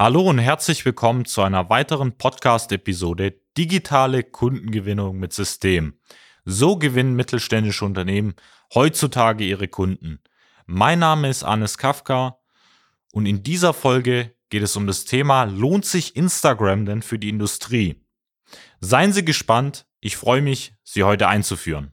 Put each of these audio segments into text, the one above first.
Hallo und herzlich willkommen zu einer weiteren Podcast-Episode Digitale Kundengewinnung mit System. So gewinnen mittelständische Unternehmen heutzutage ihre Kunden. Mein Name ist Anis Kafka und in dieser Folge geht es um das Thema Lohnt sich Instagram denn für die Industrie? Seien Sie gespannt, ich freue mich, Sie heute einzuführen.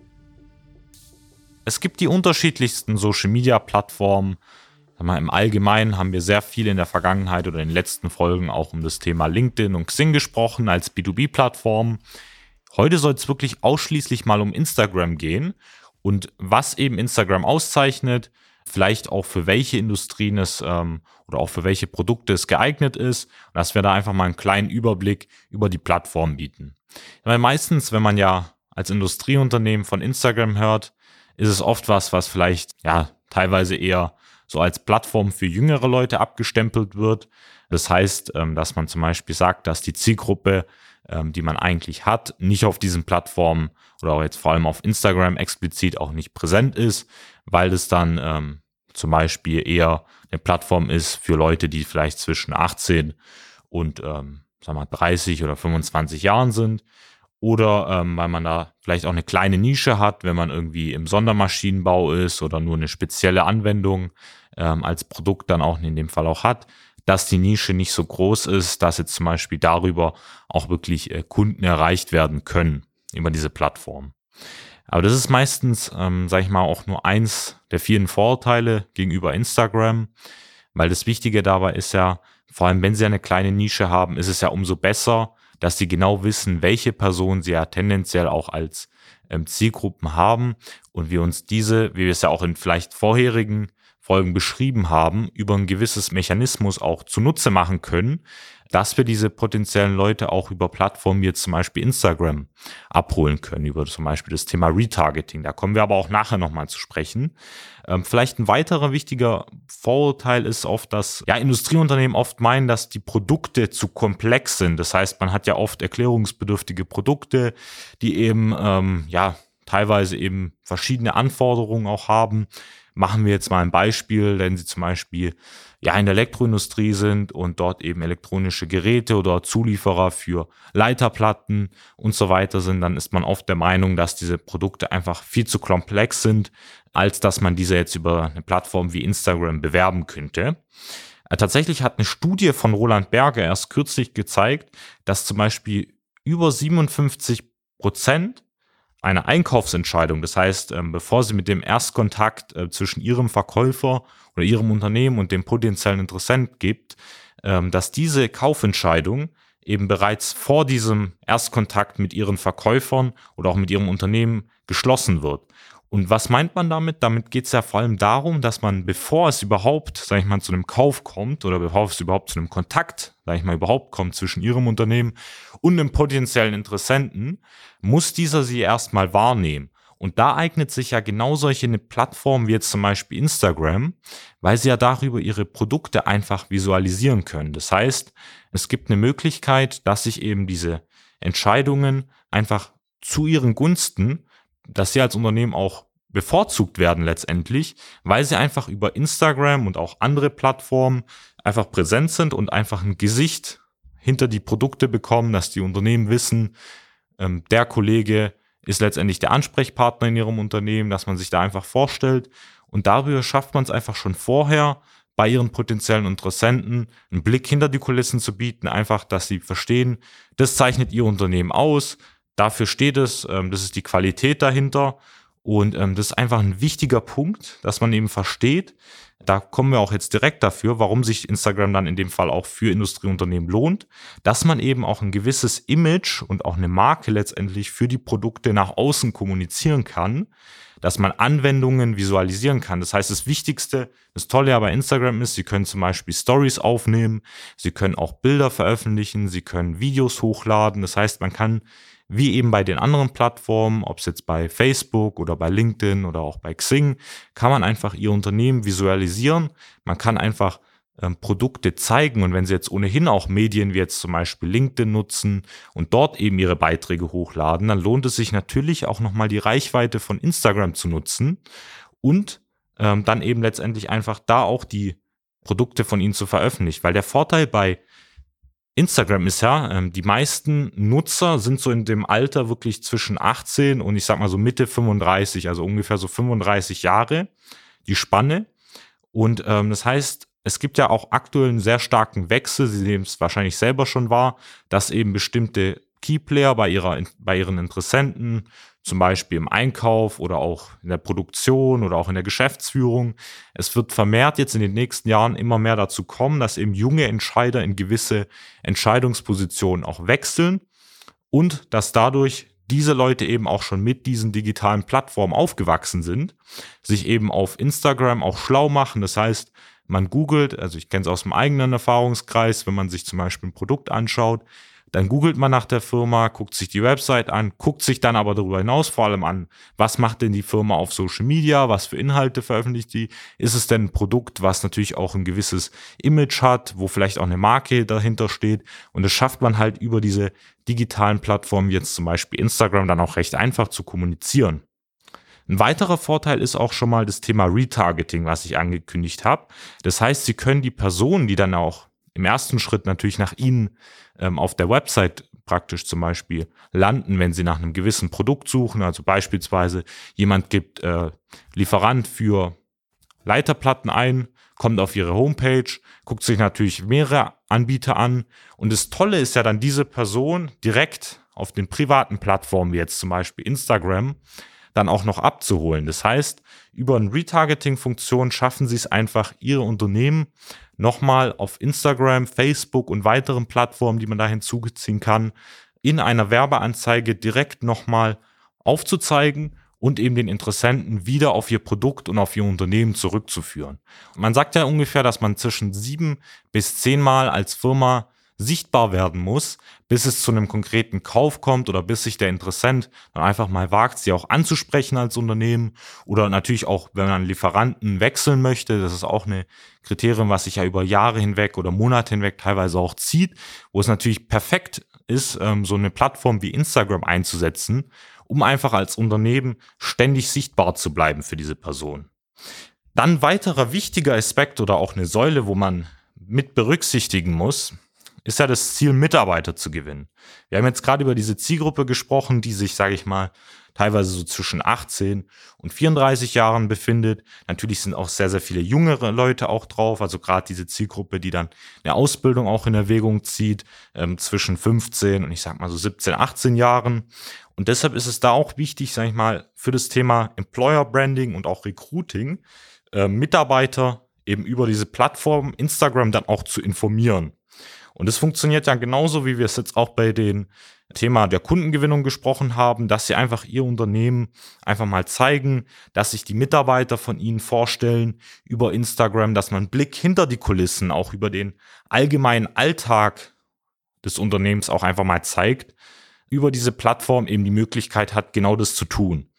Es gibt die unterschiedlichsten Social-Media-Plattformen. Im Allgemeinen haben wir sehr viel in der Vergangenheit oder in den letzten Folgen auch um das Thema LinkedIn und Xing gesprochen als B2B-Plattform. Heute soll es wirklich ausschließlich mal um Instagram gehen und was eben Instagram auszeichnet, vielleicht auch für welche Industrien es ähm, oder auch für welche Produkte es geeignet ist, dass wir da einfach mal einen kleinen Überblick über die Plattform bieten. Weil meistens, wenn man ja als Industrieunternehmen von Instagram hört, ist es oft was, was vielleicht ja teilweise eher so als Plattform für jüngere Leute abgestempelt wird. Das heißt, ähm, dass man zum Beispiel sagt, dass die Zielgruppe, ähm, die man eigentlich hat, nicht auf diesen Plattformen oder auch jetzt vor allem auf Instagram explizit auch nicht präsent ist, weil es dann ähm, zum Beispiel eher eine Plattform ist für Leute, die vielleicht zwischen 18 und ähm, sagen wir 30 oder 25 Jahren sind oder ähm, weil man da vielleicht auch eine kleine Nische hat, wenn man irgendwie im Sondermaschinenbau ist oder nur eine spezielle Anwendung ähm, als Produkt dann auch in dem Fall auch hat, dass die Nische nicht so groß ist, dass jetzt zum Beispiel darüber auch wirklich äh, Kunden erreicht werden können über diese Plattform. Aber das ist meistens, ähm, sage ich mal, auch nur eins der vielen Vorurteile gegenüber Instagram, weil das Wichtige dabei ist ja, vor allem wenn sie eine kleine Nische haben, ist es ja umso besser, dass sie genau wissen, welche Personen sie ja tendenziell auch als ähm, Zielgruppen haben und wir uns diese, wie wir es ja auch in vielleicht vorherigen Folgen beschrieben haben, über ein gewisses Mechanismus auch zunutze machen können, dass wir diese potenziellen Leute auch über Plattformen wie jetzt zum Beispiel Instagram abholen können, über zum Beispiel das Thema Retargeting. Da kommen wir aber auch nachher nochmal zu sprechen. Ähm, vielleicht ein weiterer wichtiger Vorurteil ist oft, dass ja, Industrieunternehmen oft meinen, dass die Produkte zu komplex sind. Das heißt, man hat ja oft erklärungsbedürftige Produkte, die eben ähm, ja teilweise eben verschiedene Anforderungen auch haben. Machen wir jetzt mal ein Beispiel, wenn Sie zum Beispiel ja in der Elektroindustrie sind und dort eben elektronische Geräte oder Zulieferer für Leiterplatten und so weiter sind, dann ist man oft der Meinung, dass diese Produkte einfach viel zu komplex sind, als dass man diese jetzt über eine Plattform wie Instagram bewerben könnte. Äh, tatsächlich hat eine Studie von Roland Berger erst kürzlich gezeigt, dass zum Beispiel über 57 Prozent einer Einkaufsentscheidung, das heißt, ähm, bevor Sie mit dem Erstkontakt äh, zwischen Ihrem Verkäufer oder Ihrem Unternehmen und dem potenziellen Interessent gibt, ähm, dass diese Kaufentscheidung eben bereits vor diesem Erstkontakt mit Ihren Verkäufern oder auch mit Ihrem Unternehmen geschlossen wird. Und was meint man damit? Damit geht es ja vor allem darum, dass man, bevor es überhaupt, sage ich mal, zu einem Kauf kommt oder bevor es überhaupt zu einem Kontakt, sage ich mal, überhaupt kommt zwischen Ihrem Unternehmen und einem potenziellen Interessenten, muss dieser sie erstmal wahrnehmen. Und da eignet sich ja genau solche eine Plattform wie jetzt zum Beispiel Instagram, weil sie ja darüber ihre Produkte einfach visualisieren können. Das heißt, es gibt eine Möglichkeit, dass sich eben diese Entscheidungen einfach zu ihren Gunsten dass sie als Unternehmen auch bevorzugt werden letztendlich, weil sie einfach über Instagram und auch andere Plattformen einfach präsent sind und einfach ein Gesicht hinter die Produkte bekommen, dass die Unternehmen wissen, ähm, der Kollege ist letztendlich der Ansprechpartner in ihrem Unternehmen, dass man sich da einfach vorstellt. Und darüber schafft man es einfach schon vorher, bei ihren potenziellen Interessenten einen Blick hinter die Kulissen zu bieten, einfach, dass sie verstehen, das zeichnet ihr Unternehmen aus, dafür steht es, ähm, das ist die Qualität dahinter und ähm, das ist einfach ein wichtiger Punkt, dass man eben versteht, da kommen wir auch jetzt direkt dafür, warum sich Instagram dann in dem Fall auch für Industrieunternehmen lohnt, dass man eben auch ein gewisses Image und auch eine Marke letztendlich für die Produkte nach außen kommunizieren kann, dass man Anwendungen visualisieren kann. Das heißt, das Wichtigste, das Tolle ja bei Instagram ist, Sie können zum Beispiel Stories aufnehmen, Sie können auch Bilder veröffentlichen, Sie können Videos hochladen. Das heißt, man kann wie eben bei den anderen Plattformen, ob es jetzt bei Facebook oder bei LinkedIn oder auch bei Xing, kann man einfach Ihr Unternehmen visualisieren. Man kann einfach ähm, Produkte zeigen und wenn Sie jetzt ohnehin auch Medien wie jetzt zum Beispiel LinkedIn nutzen und dort eben Ihre Beiträge hochladen, dann lohnt es sich natürlich auch nochmal die Reichweite von Instagram zu nutzen und ähm, dann eben letztendlich einfach da auch die Produkte von Ihnen zu veröffentlichen. Weil der Vorteil bei Instagram ist ja, ähm, die meisten Nutzer sind so in dem Alter wirklich zwischen 18 und ich sag mal so Mitte 35, also ungefähr so 35 Jahre, die Spanne. Und ähm, das heißt, es gibt ja auch aktuell einen sehr starken Wechsel, Sie nehmen es wahrscheinlich selber schon wahr, dass eben bestimmte Keyplayer bei, ihrer, bei ihren Interessenten zum Beispiel im Einkauf oder auch in der Produktion oder auch in der Geschäftsführung. Es wird vermehrt jetzt in den nächsten Jahren immer mehr dazu kommen, dass eben junge Entscheider in gewisse Entscheidungspositionen auch wechseln und dass dadurch diese Leute eben auch schon mit diesen digitalen Plattformen aufgewachsen sind, sich eben auf Instagram auch schlau machen. Das heißt, man googelt, also ich kenne es aus dem eigenen Erfahrungskreis, wenn man sich zum Beispiel ein Produkt anschaut, dann googelt man nach der Firma, guckt sich die Website an, guckt sich dann aber darüber hinaus vor allem an, was macht denn die Firma auf Social Media, was für Inhalte veröffentlicht die, ist es denn ein Produkt, was natürlich auch ein gewisses Image hat, wo vielleicht auch eine Marke dahinter steht und das schafft man halt über diese digitalen Plattformen, jetzt zum Beispiel Instagram, dann auch recht einfach zu kommunizieren. Ein weiterer Vorteil ist auch schon mal das Thema Retargeting, was ich angekündigt habe. Das heißt, Sie können die Personen, die dann auch im ersten Schritt natürlich nach Ihnen ähm, auf der Website praktisch zum Beispiel landen, wenn Sie nach einem gewissen Produkt suchen. Also beispielsweise jemand gibt äh, Lieferant für Leiterplatten ein, kommt auf Ihre Homepage, guckt sich natürlich mehrere Anbieter an. Und das Tolle ist ja dann diese Person direkt auf den privaten Plattformen, wie jetzt zum Beispiel Instagram, dann auch noch abzuholen. Das heißt, über eine Retargeting-Funktion schaffen Sie es einfach, Ihre Unternehmen nochmal auf Instagram, Facebook und weiteren Plattformen, die man da hinzuziehen kann, in einer Werbeanzeige direkt nochmal aufzuzeigen und eben den Interessenten wieder auf ihr Produkt und auf ihr Unternehmen zurückzuführen. Man sagt ja ungefähr, dass man zwischen sieben bis zehnmal als Firma sichtbar werden muss, bis es zu einem konkreten Kauf kommt oder bis sich der Interessent dann einfach mal wagt, sie auch anzusprechen als Unternehmen oder natürlich auch, wenn man Lieferanten wechseln möchte, das ist auch eine Kriterium, was sich ja über Jahre hinweg oder Monate hinweg teilweise auch zieht, wo es natürlich perfekt ist, ähm, so eine Plattform wie Instagram einzusetzen, um einfach als Unternehmen ständig sichtbar zu bleiben für diese Person. Dann weiterer wichtiger Aspekt oder auch eine Säule, wo man mit berücksichtigen muss, ist ja das Ziel, Mitarbeiter zu gewinnen. Wir haben jetzt gerade über diese Zielgruppe gesprochen, die sich, sage ich mal, teilweise so zwischen 18 und 34 Jahren befindet. Natürlich sind auch sehr, sehr viele jüngere Leute auch drauf, also gerade diese Zielgruppe, die dann eine Ausbildung auch in Erwägung zieht, ähm, zwischen 15 und ich sag mal so 17, 18 Jahren. Und deshalb ist es da auch wichtig, sage ich mal, für das Thema Employer Branding und auch Recruiting, äh, Mitarbeiter eben über diese Plattform Instagram dann auch zu informieren. Und es funktioniert ja genauso, wie wir es jetzt auch bei dem Thema der Kundengewinnung gesprochen haben, dass sie einfach ihr Unternehmen einfach mal zeigen, dass sich die Mitarbeiter von ihnen vorstellen über Instagram, dass man Blick hinter die Kulissen, auch über den allgemeinen Alltag des Unternehmens auch einfach mal zeigt, über diese Plattform eben die Möglichkeit hat, genau das zu tun.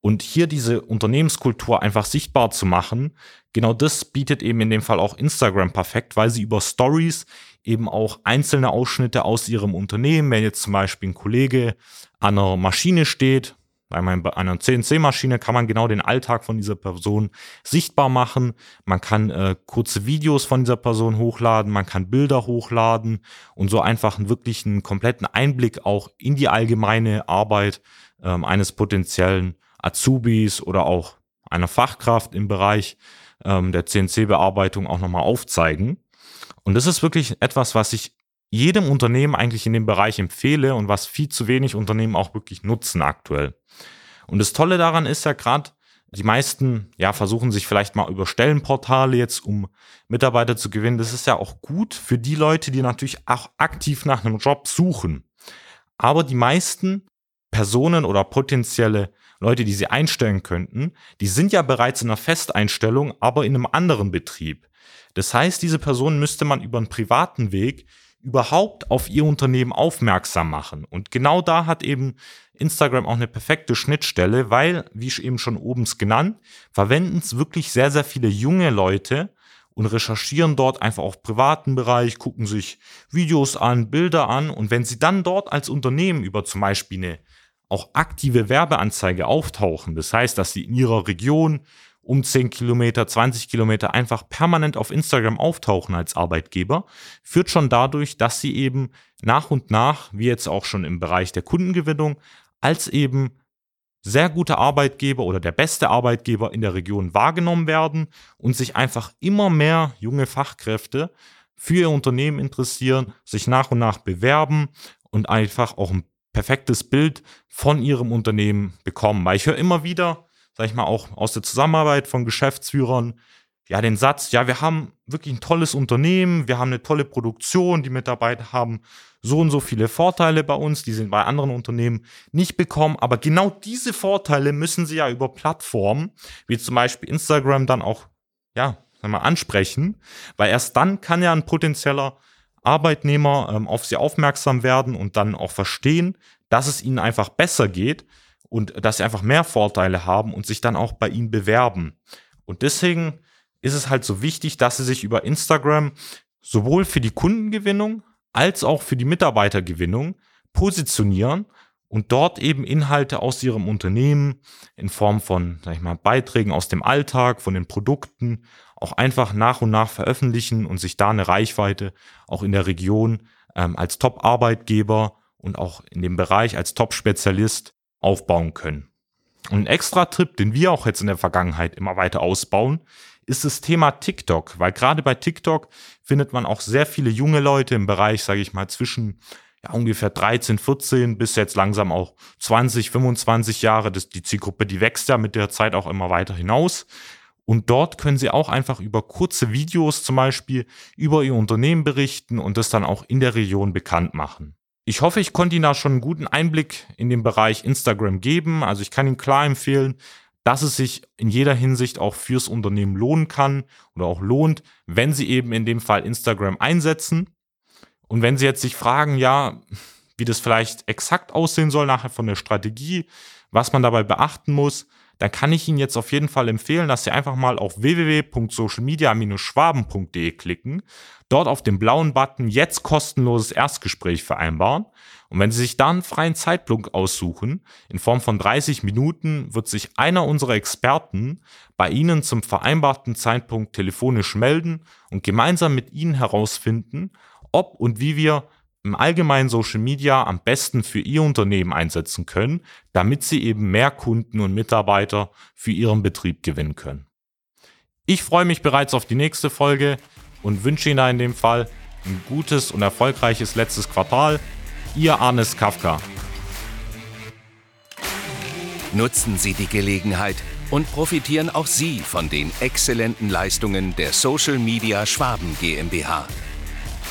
Und hier diese Unternehmenskultur einfach sichtbar zu machen, genau das bietet eben in dem Fall auch Instagram perfekt, weil sie über Stories eben auch einzelne Ausschnitte aus ihrem Unternehmen, wenn jetzt zum Beispiel ein Kollege an einer Maschine steht, bei einer CNC-Maschine kann man genau den Alltag von dieser Person sichtbar machen. Man kann äh, kurze Videos von dieser Person hochladen, man kann Bilder hochladen und so einfach einen wirklich einen kompletten Einblick auch in die allgemeine Arbeit ähm, eines potenziellen Azubis oder auch einer Fachkraft im Bereich ähm, der CNC-Bearbeitung auch nochmal aufzeigen. Und das ist wirklich etwas, was ich jedem Unternehmen eigentlich in dem Bereich empfehle und was viel zu wenig Unternehmen auch wirklich nutzen aktuell. Und das Tolle daran ist ja gerade, die meisten ja versuchen sich vielleicht mal über Stellenportale jetzt, um Mitarbeiter zu gewinnen. Das ist ja auch gut für die Leute, die natürlich auch aktiv nach einem Job suchen. Aber die meisten Personen oder potenzielle Leute, die sie einstellen könnten, die sind ja bereits in einer Festeinstellung, aber in einem anderen Betrieb. Das heißt, diese Person müsste man über einen privaten Weg überhaupt auf ihr Unternehmen aufmerksam machen. Und genau da hat eben Instagram auch eine perfekte Schnittstelle, weil, wie eben schon oben genannt, verwenden es wirklich sehr, sehr viele junge Leute und recherchieren dort einfach auf privaten Bereich, gucken sich Videos an, Bilder an und wenn sie dann dort als Unternehmen über zum Beispiel eine auch aktive Werbeanzeige auftauchen, das heißt, dass sie in ihrer Region um 10 Kilometer, 20 Kilometer einfach permanent auf Instagram auftauchen als Arbeitgeber, führt schon dadurch, dass sie eben nach und nach, wie jetzt auch schon im Bereich der Kundengewinnung, als eben sehr gute Arbeitgeber oder der beste Arbeitgeber in der Region wahrgenommen werden und sich einfach immer mehr junge Fachkräfte für ihr Unternehmen interessieren, sich nach und nach bewerben und einfach auch ein perfektes Bild von ihrem Unternehmen bekommen. Weil ich höre immer wieder, sag ich mal, auch aus der Zusammenarbeit von Geschäftsführern, ja, den Satz, ja, wir haben wirklich ein tolles Unternehmen, wir haben eine tolle Produktion, die Mitarbeiter haben so und so viele Vorteile bei uns, die sind bei anderen Unternehmen nicht bekommen, aber genau diese Vorteile müssen sie ja über Plattformen, wie zum Beispiel Instagram, dann auch, ja, sag mal, ansprechen, weil erst dann kann ja ein potenzieller Arbeitnehmer ähm, auf sie aufmerksam werden und dann auch verstehen, dass es ihnen einfach besser geht und dass sie einfach mehr Vorteile haben und sich dann auch bei ihnen bewerben. Und deswegen ist es halt so wichtig, dass sie sich über Instagram sowohl für die Kundengewinnung als auch für die Mitarbeitergewinnung positionieren und dort eben Inhalte aus ihrem Unternehmen in Form von, sag ich mal, Beiträgen aus dem Alltag, von den Produkten auch einfach nach und nach veröffentlichen und sich da eine Reichweite auch in der Region ähm, als Top-Arbeitgeber und auch in dem Bereich als Top-Spezialist aufbauen können. Und ein extra Tipp, den wir auch jetzt in der Vergangenheit immer weiter ausbauen, ist das Thema TikTok, weil gerade bei TikTok findet man auch sehr viele junge Leute im Bereich, sage ich mal, zwischen ja, ungefähr 13, 14 bis jetzt langsam auch 20, 25 Jahre. Das, die Zielgruppe, die wächst ja mit der Zeit auch immer weiter hinaus. Und dort können Sie auch einfach über kurze Videos zum Beispiel über Ihr Unternehmen berichten und das dann auch in der Region bekannt machen. Ich hoffe, ich konnte Ihnen da schon einen guten Einblick in den Bereich Instagram geben. Also ich kann Ihnen klar empfehlen, dass es sich in jeder Hinsicht auch fürs Unternehmen lohnen kann oder auch lohnt, wenn Sie eben in dem Fall Instagram einsetzen. Und wenn Sie jetzt sich fragen, ja, wie das vielleicht exakt aussehen soll nachher von der Strategie, was man dabei beachten muss, dann kann ich Ihnen jetzt auf jeden Fall empfehlen, dass Sie einfach mal auf www.socialmedia-schwaben.de klicken, dort auf den blauen Button jetzt kostenloses Erstgespräch vereinbaren. Und wenn Sie sich dann einen freien Zeitpunkt aussuchen, in Form von 30 Minuten, wird sich einer unserer Experten bei Ihnen zum vereinbarten Zeitpunkt telefonisch melden und gemeinsam mit Ihnen herausfinden, ob und wie wir im allgemeinen Social Media am besten für Ihr Unternehmen einsetzen können, damit Sie eben mehr Kunden und Mitarbeiter für Ihren Betrieb gewinnen können. Ich freue mich bereits auf die nächste Folge und wünsche Ihnen in dem Fall ein gutes und erfolgreiches letztes Quartal. Ihr Arnes Kafka. Nutzen Sie die Gelegenheit und profitieren auch Sie von den exzellenten Leistungen der Social Media Schwaben GmbH.